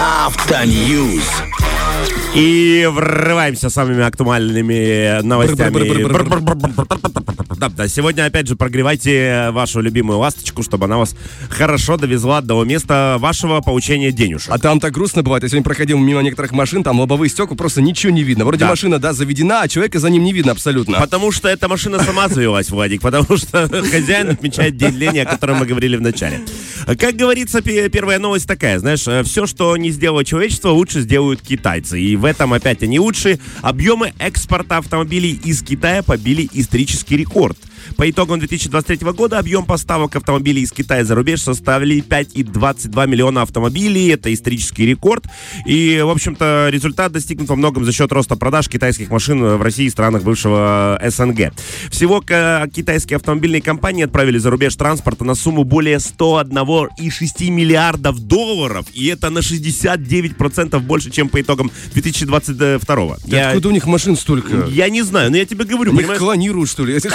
After News. И врываемся самыми актуальными новостями. Да, да, сегодня опять же прогревайте вашу любимую ласточку, чтобы она вас хорошо довезла до места вашего получения денежек. А там так грустно бывает. Я сегодня проходил мимо некоторых машин, там лобовые стекла, просто ничего не видно. Вроде Да. машина, да, заведена, а человека за ним не видно абсолютно. Потому что эта машина сама завелась, Владик, потому что хозяин отмечает день лени, о котором мы говорили в начале. Как говорится, пе- первая новость такая, знаешь, все, что не сделало человечество, лучше сделают китайцы. И в этом опять они лучшие. Объемы экспорта автомобилей из Китая побили исторический рекорд. По итогам 2023 года объем поставок автомобилей из Китая за рубеж составили 5,22 миллиона автомобилей. Это исторический рекорд. И, в общем-то, результат достигнут во многом за счет роста продаж китайских машин в России и странах бывшего СНГ. Всего китайские автомобильные компании отправили за рубеж транспорта на сумму более 101,6 миллиардов долларов. И это на 69% больше, чем по итогам 2022. Я, Откуда у них машин столько? я не знаю, но я тебе говорю, понимаешь? клонируют, что ли? Это-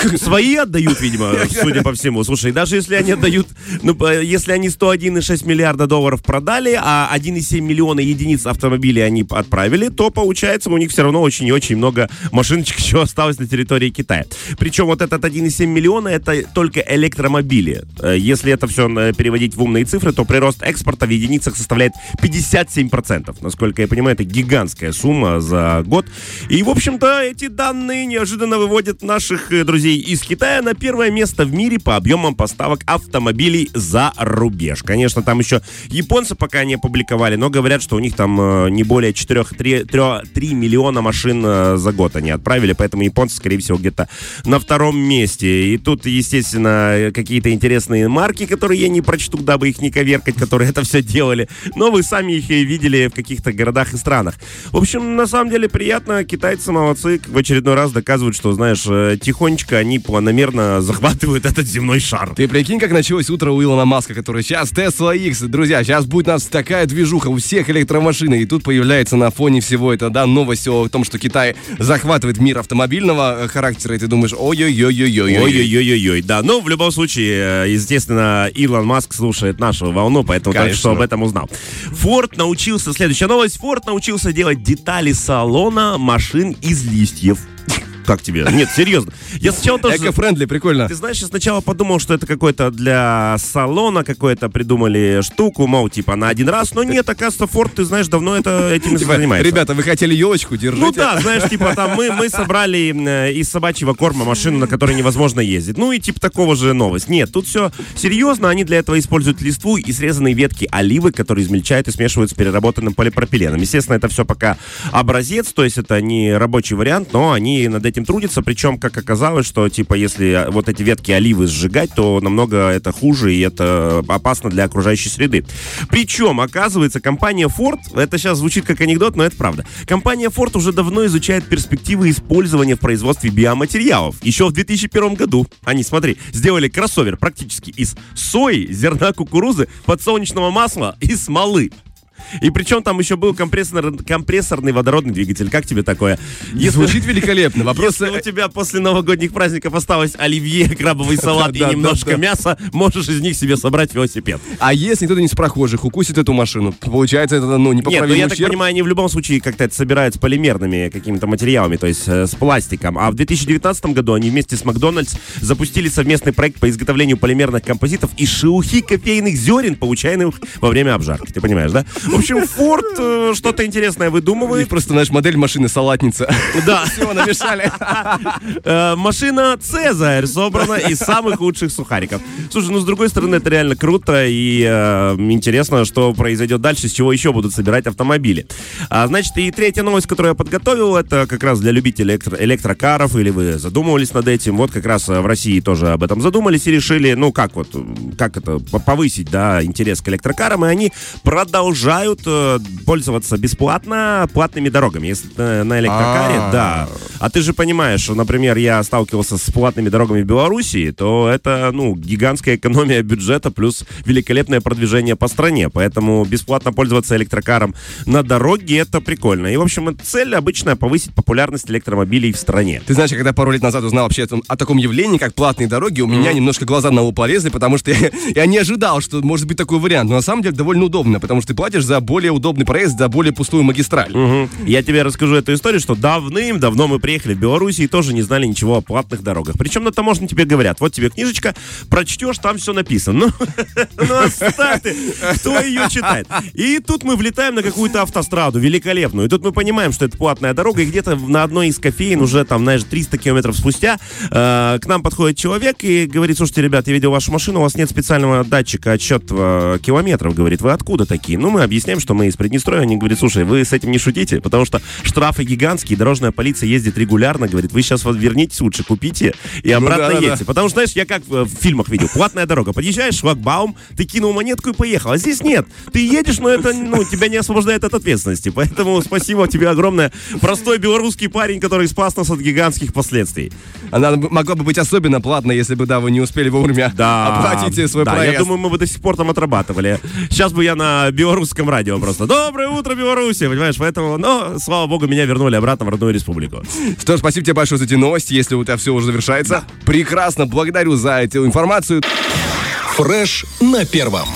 Отдают, видимо, судя по всему. Слушай, даже если они отдают, ну, если они 101,6 миллиарда долларов продали, а 1,7 миллиона единиц автомобилей они отправили, то получается у них все равно очень и очень много машиночек еще осталось на территории Китая. Причем вот этот 1,7 миллиона это только электромобили. Э, Если это все переводить в умные цифры, то прирост экспорта в единицах составляет 57%. Насколько я понимаю, это гигантская сумма за год. И, в общем-то, эти данные неожиданно выводят наших э, друзей из Китая на первое место в мире по объемам поставок автомобилей за рубеж. Конечно, там еще японцы пока не опубликовали, но говорят, что у них там э, не более 4, 3, 3 миллиона машин э, за год они отправили, поэтому японцы, скорее всего, где-то на втором месте. И тут, естественно, какие-то интересные марки, которые я не прочту, дабы их не коверкать, которые это все делали. Но вы сами их и видели в каких-то городах и странах. В общем, на самом деле приятно. Китайцы молодцы. В очередной раз доказывают, что, знаешь, э, тихонечко они планомерно захватывают этот земной шар. Ты прикинь, как началось утро у Илона Маска, который сейчас Tesla X. Друзья, сейчас будет у нас такая движуха у всех электромашин. И тут появляется на фоне всего это, да, новость о том, что Китай захватывает мир автомобильного э, характера. И ты думаешь, ой-ой-ой-ой-ой. Ой-ой-ой-ой-ой, да. Но в любом случае, э, естественно, Илон Маск слушает нашу волну, поэтому Конечно. что об этом узнал. Форд научился, следующая новость, Форд научился делать детали салона машин из листьев. Как тебе? Нет, серьезно. Я сначала тоже... Эко-френдли, прикольно. Ты знаешь, я сначала подумал, что это какой-то для салона какой-то придумали штуку, мол, типа на один раз. Но нет, оказывается, Форд, ты знаешь, давно это этим Типа, занимается. Ребята, вы хотели елочку, держите. Ну да, знаешь, типа там мы, мы собрали э, из собачьего корма машину, на которой невозможно ездить. Ну и типа такого же новость. Нет, тут все серьезно. Они для этого используют листву и срезанные ветки оливы, которые измельчают и смешивают с переработанным полипропиленом. Естественно, это все пока образец, то есть это не рабочий вариант, но они над этим трудятся. Причем, как оказалось, что типа если вот эти ветки оливы сжигать, то намного это хуже и это опасно для окружающей среды. Причем, оказывается, компания Ford, это сейчас звучит как анекдот, но это правда. Компания Ford уже давно изучает перспективы использования в производстве биоматериалов. Еще в 2001 году они, смотри, сделали кроссовер практически из сои, зерна кукурузы, подсолнечного масла и смолы. И причем там еще был компрессор, компрессорный водородный двигатель. Как тебе такое? Если, Звучит великолепно. Вопрос... если у тебя после новогодних праздников осталось оливье, крабовый салат и немножко мяса, можешь из них себе собрать велосипед. А если кто-то не с прохожих укусит эту машину, получается это, ну, Нет, ну непоправимый я так понимаю, они в любом случае как-то это собирают с полимерными какими-то материалами, то есть э, с пластиком. А в 2019 году они вместе с Макдональдс запустили совместный проект по изготовлению полимерных композитов из шелухи кофейных зерен, получаемых во время обжарки. Ты понимаешь, да? В общем, Ford э, что-то интересное выдумывает. просто, знаешь, модель машины салатница. Да. Всего намешали. Э, Машина Цезарь собрана из самых лучших сухариков. Слушай, ну с другой стороны, это реально круто и э, интересно, что произойдет дальше, с чего еще будут собирать автомобили. А, значит, и третья новость, которую я подготовил, это как раз для любителей электро- электрокаров, или вы задумывались над этим. Вот как раз в России тоже об этом задумались и решили, ну как вот, как это, по- повысить, да, интерес к электрокарам, и они продолжают разрешают э, пользоваться бесплатно платными дорогами. Если на электрокаре, А. да. А ты же понимаешь, что, например, я сталкивался с платными дорогами в Белоруссии, то это, ну, гигантская экономия бюджета плюс великолепное продвижение по стране. Поэтому бесплатно пользоваться электрокаром на дороге это прикольно. И, в общем, цель обычная повысить популярность электромобилей в стране. Ты знаешь, когда пару лет назад узнал вообще о, таком явлении, как платные дороги, у меня немножко глаза на лоб полезли, потому что я, я не ожидал, что может быть такой вариант. Но на самом деле довольно удобно, потому что ты платишь за более удобный проезд, за более пустую магистраль. Мгм. Я тебе расскажу эту историю, что давным-давно мы приехали в Белоруссию и тоже не знали ничего о платных дорогах. Причем на таможне тебе говорят, вот тебе книжечка, прочтешь, там все написано. Ну, ну ты, кто ее читает? И тут мы влетаем на какую-то автостраду великолепную. И тут мы понимаем, что это платная дорога, и где-то на одной из кофеин уже там, знаешь, 300 километров спустя э, к нам подходит человек и говорит, слушайте, ребят, я видел вашу машину, у вас нет специального датчика отсчета километров. Говорит, вы откуда такие? Ну, мы объясняем, что мы из Приднестровья. Они говорят, слушай, вы с этим не шутите, потому что штрафы гигантские, дорожная полиция ездит регулярно, говорит, вы сейчас вот вернитесь лучше, купите и обратно да-да-да. едете. Потому что, знаешь, я как в, в фильмах видел, платная дорога, подъезжаешь, шлагбаум, ты кинул монетку и поехал. А здесь нет. Ты едешь, но это, ну, тебя не освобождает от ответственности. Поэтому спасибо тебе огромное. Простой белорусский парень, который спас нас от гигантских последствий. Она могла бы быть особенно платной, если бы, да, вы не успели вовремя оплатить э, свой да, проезд. я думаю, мы бы до сих пор там отрабатывали. Сейчас бы я на белорусском радио просто. Доброе утро, Беларуси, понимаешь? Поэтому, но, слава богу, меня вернули обратно в родную республику. Что ж, спасибо тебе большое за эти новости, если у тебя все уже завершается. Прекрасно, благодарю за эту информацию. Фреш на первом.